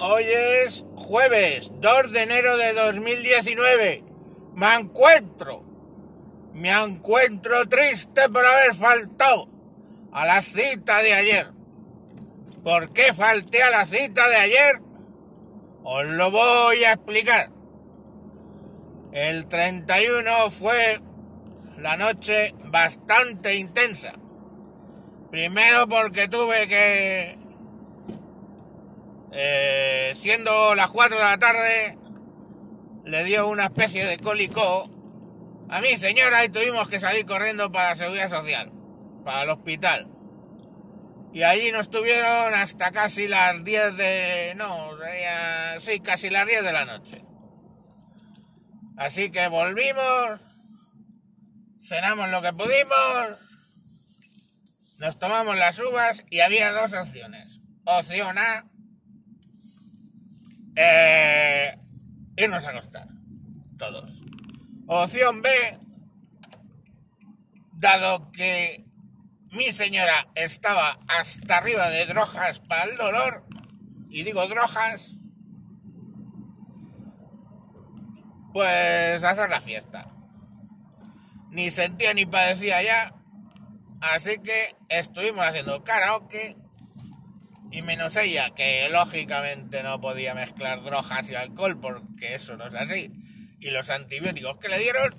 Hoy es jueves 2 de enero de 2019. Me encuentro, me encuentro triste por haber faltado a la cita de ayer. ¿Por qué falté a la cita de ayer? Os lo voy a explicar. El 31 fue la noche bastante intensa. Primero porque tuve que eh, siendo las 4 de la tarde, le dio una especie de cólico a mi señora y tuvimos que salir corriendo para la seguridad social, para el hospital. Y allí nos tuvieron hasta casi las 10 de... No, sí, casi las 10 de la noche. Así que volvimos, cenamos lo que pudimos, nos tomamos las uvas y había dos opciones. Opción A, eh, irnos a acostar. Todos. Opción B, dado que mi señora estaba hasta arriba de drogas para el dolor, y digo drogas, pues hacer la fiesta. Ni sentía ni padecía ya, así que estuvimos haciendo karaoke y menos ella, que lógicamente no podía mezclar drogas y alcohol porque eso no es así. Y los antibióticos que le dieron,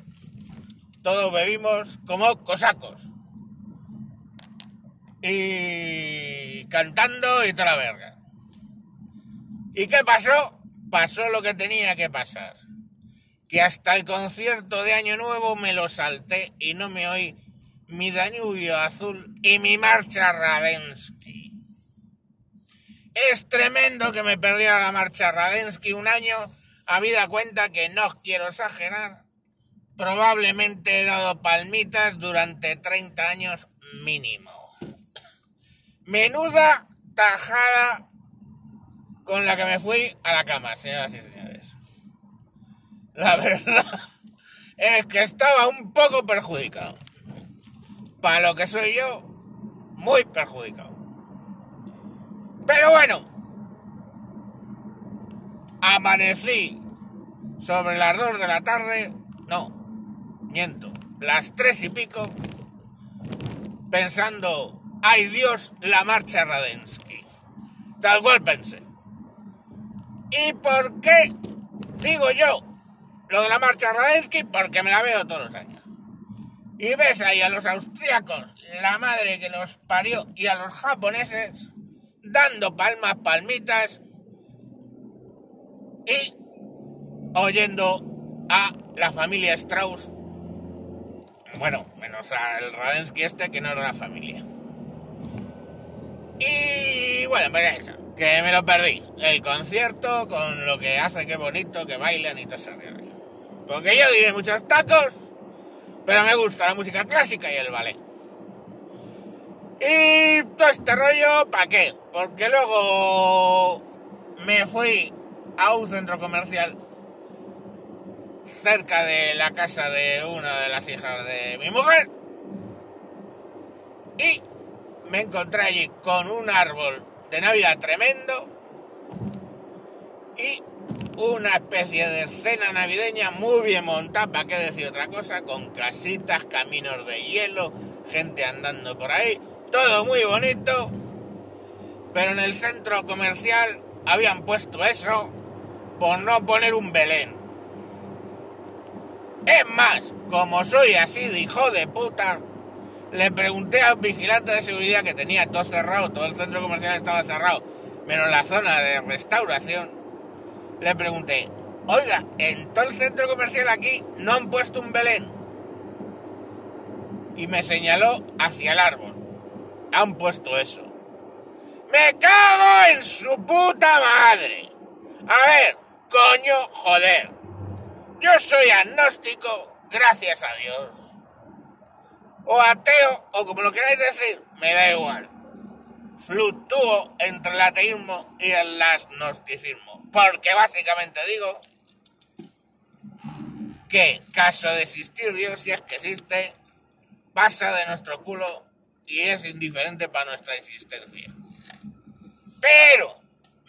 todos bebimos como cosacos. Y cantando y toda la verga. ¿Y qué pasó? Pasó lo que tenía que pasar. Que hasta el concierto de Año Nuevo me lo salté y no me oí mi Danubio Azul y mi marcha Ravensky. Es tremendo que me perdiera la marcha Radensky un año, habida cuenta que no quiero exagerar. Probablemente he dado palmitas durante 30 años mínimo. Menuda tajada con la que me fui a la cama, señoras y señores. La verdad es que estaba un poco perjudicado. Para lo que soy yo, muy perjudicado. Pero bueno, amanecí sobre las dos de la tarde, no, miento, las tres y pico, pensando, ay Dios, la marcha Radensky. Tal cual pensé. ¿Y por qué digo yo lo de la marcha Radensky? Porque me la veo todos los años. Y ves ahí a los austríacos, la madre que los parió, y a los japoneses dando palmas, palmitas y oyendo a la familia Strauss. Bueno, menos al Radensky este que no era la familia. Y bueno, pues eso, que me lo perdí. El concierto con lo que hace que bonito, que bailan y todo ese Porque yo diré muchos tacos, pero me gusta la música clásica y el ballet. Y todo este rollo, ¿para qué? Porque luego me fui a un centro comercial cerca de la casa de una de las hijas de mi mujer. Y me encontré allí con un árbol de Navidad tremendo y una especie de escena navideña muy bien montada, para qué decir otra cosa, con casitas, caminos de hielo, gente andando por ahí todo muy bonito, pero en el centro comercial habían puesto eso por no poner un Belén. Es más, como soy así de hijo de puta, le pregunté al vigilante de seguridad que tenía todo cerrado, todo el centro comercial estaba cerrado, menos la zona de restauración. Le pregunté, oiga, en todo el centro comercial aquí no han puesto un Belén. Y me señaló hacia el árbol han puesto eso. ¡Me cago en su puta madre! A ver, coño, joder. Yo soy agnóstico, gracias a Dios. O ateo, o como lo queráis decir, me da igual. Fluctúo entre el ateísmo y el agnosticismo. Porque básicamente digo que, caso de existir Dios, si es que existe, pasa de nuestro culo y es indiferente para nuestra existencia. Pero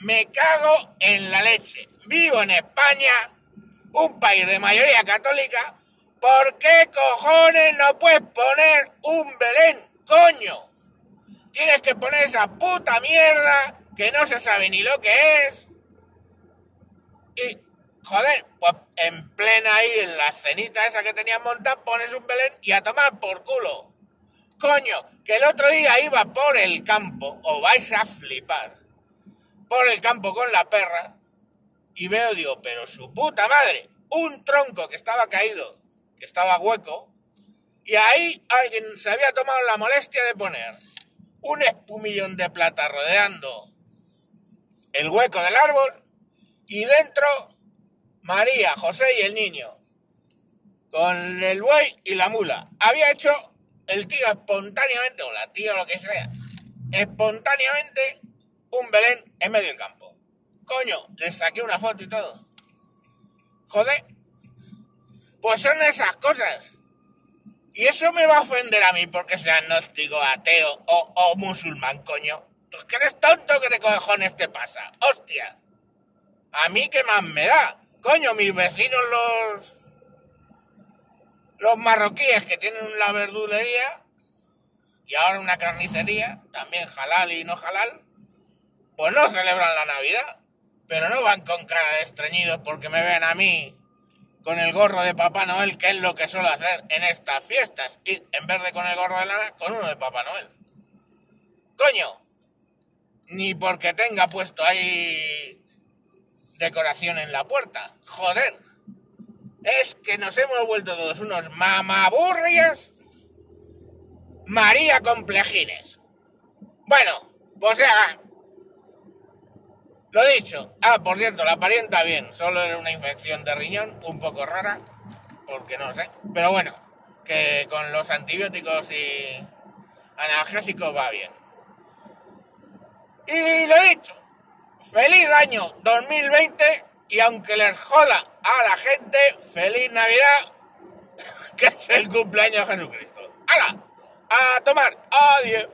me cago en la leche. Vivo en España, un país de mayoría católica. ¿Por qué cojones no puedes poner un Belén, coño? Tienes que poner esa puta mierda que no se sabe ni lo que es. Y, joder, pues en plena ahí, en la cenita esa que tenías montada, pones un Belén y a tomar por culo. Coño, que el otro día iba por el campo, o vais a flipar, por el campo con la perra, y veo, digo, pero su puta madre, un tronco que estaba caído, que estaba hueco, y ahí alguien se había tomado la molestia de poner un espumillón de plata rodeando el hueco del árbol, y dentro María, José y el niño, con el buey y la mula. Había hecho el tío espontáneamente, o la tía o lo que sea, espontáneamente un Belén en medio del campo. Coño, le saqué una foto y todo. Joder. Pues son esas cosas. Y eso me va a ofender a mí porque sea agnóstico, ateo o, o musulmán, coño. ¿Tú que eres tonto que te cojones te pasa? ¡Hostia! ¿A mí qué más me da? Coño, mis vecinos los... Los marroquíes que tienen la verdulería y ahora una carnicería, también halal y no halal, pues no celebran la Navidad, pero no van con cara de estreñidos porque me ven a mí con el gorro de Papá Noel, que es lo que suelo hacer en estas fiestas, y en vez de con el gorro de lana, con uno de Papá Noel. Coño, ni porque tenga puesto ahí decoración en la puerta. Joder, es que nos hemos vuelto todos unos mamaburrias María Complejines. Bueno, pues ya. Lo dicho. Ah, por cierto, la parienta bien. Solo era una infección de riñón, un poco rara, porque no sé. Pero bueno, que con los antibióticos y analgésicos va bien. Y lo dicho. Feliz año 2020 y aunque les joda a la gente, feliz Navidad, que es el cumpleaños de Jesucristo. ¡Hala! A tomar. Adiós.